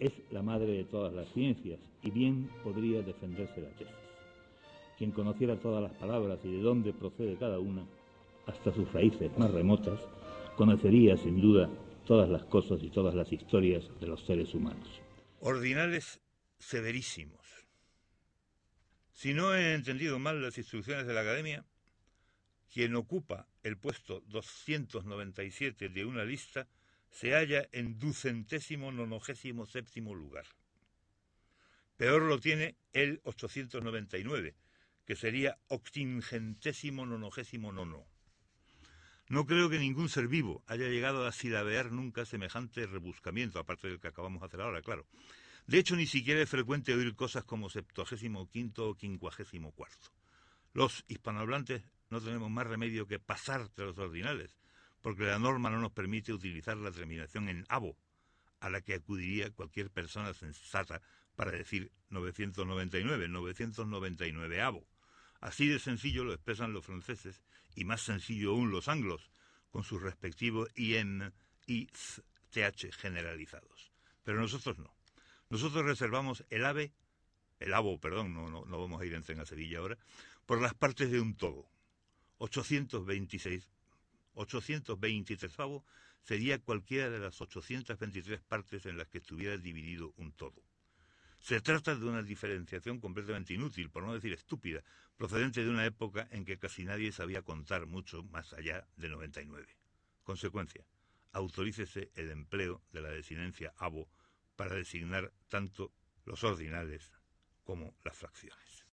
es la madre de todas las ciencias y bien podría defenderse la tesis. Quien conociera todas las palabras y de dónde procede cada una, hasta sus raíces más remotas, conocería sin duda todas las cosas y todas las historias de los seres humanos. Ordinales severísimos. Si no he entendido mal las instrucciones de la Academia, quien ocupa el puesto 297 de una lista se halla en ducentésimo nonogésimo séptimo lugar. Peor lo tiene el 899, que sería octingentésimo nonogésimo nono. No creo que ningún ser vivo haya llegado a silabear nunca semejante rebuscamiento, aparte del que acabamos de hacer ahora, claro. De hecho, ni siquiera es frecuente oír cosas como septuagésimo quinto o quincuagésimo cuarto. Los hispanohablantes no tenemos más remedio que pasar de los ordinales, porque la norma no nos permite utilizar la terminación en abo, a la que acudiría cualquier persona sensata para decir 999, 999 abo. Así de sencillo lo expresan los franceses y más sencillo aún los anglos, con sus respectivos y TH generalizados. Pero nosotros no. Nosotros reservamos el ave, el abo, perdón, no, vamos a ir en a Sevilla ahora, por las partes de un todo. 826, 823 sería cualquiera de las 823 partes en las que estuviera dividido un todo. Se trata de una diferenciación completamente inútil, por no decir estúpida, procedente de una época en que casi nadie sabía contar mucho más allá de 99. Consecuencia, autorícese el empleo de la desinencia abo para designar tanto los ordinales como las fracciones.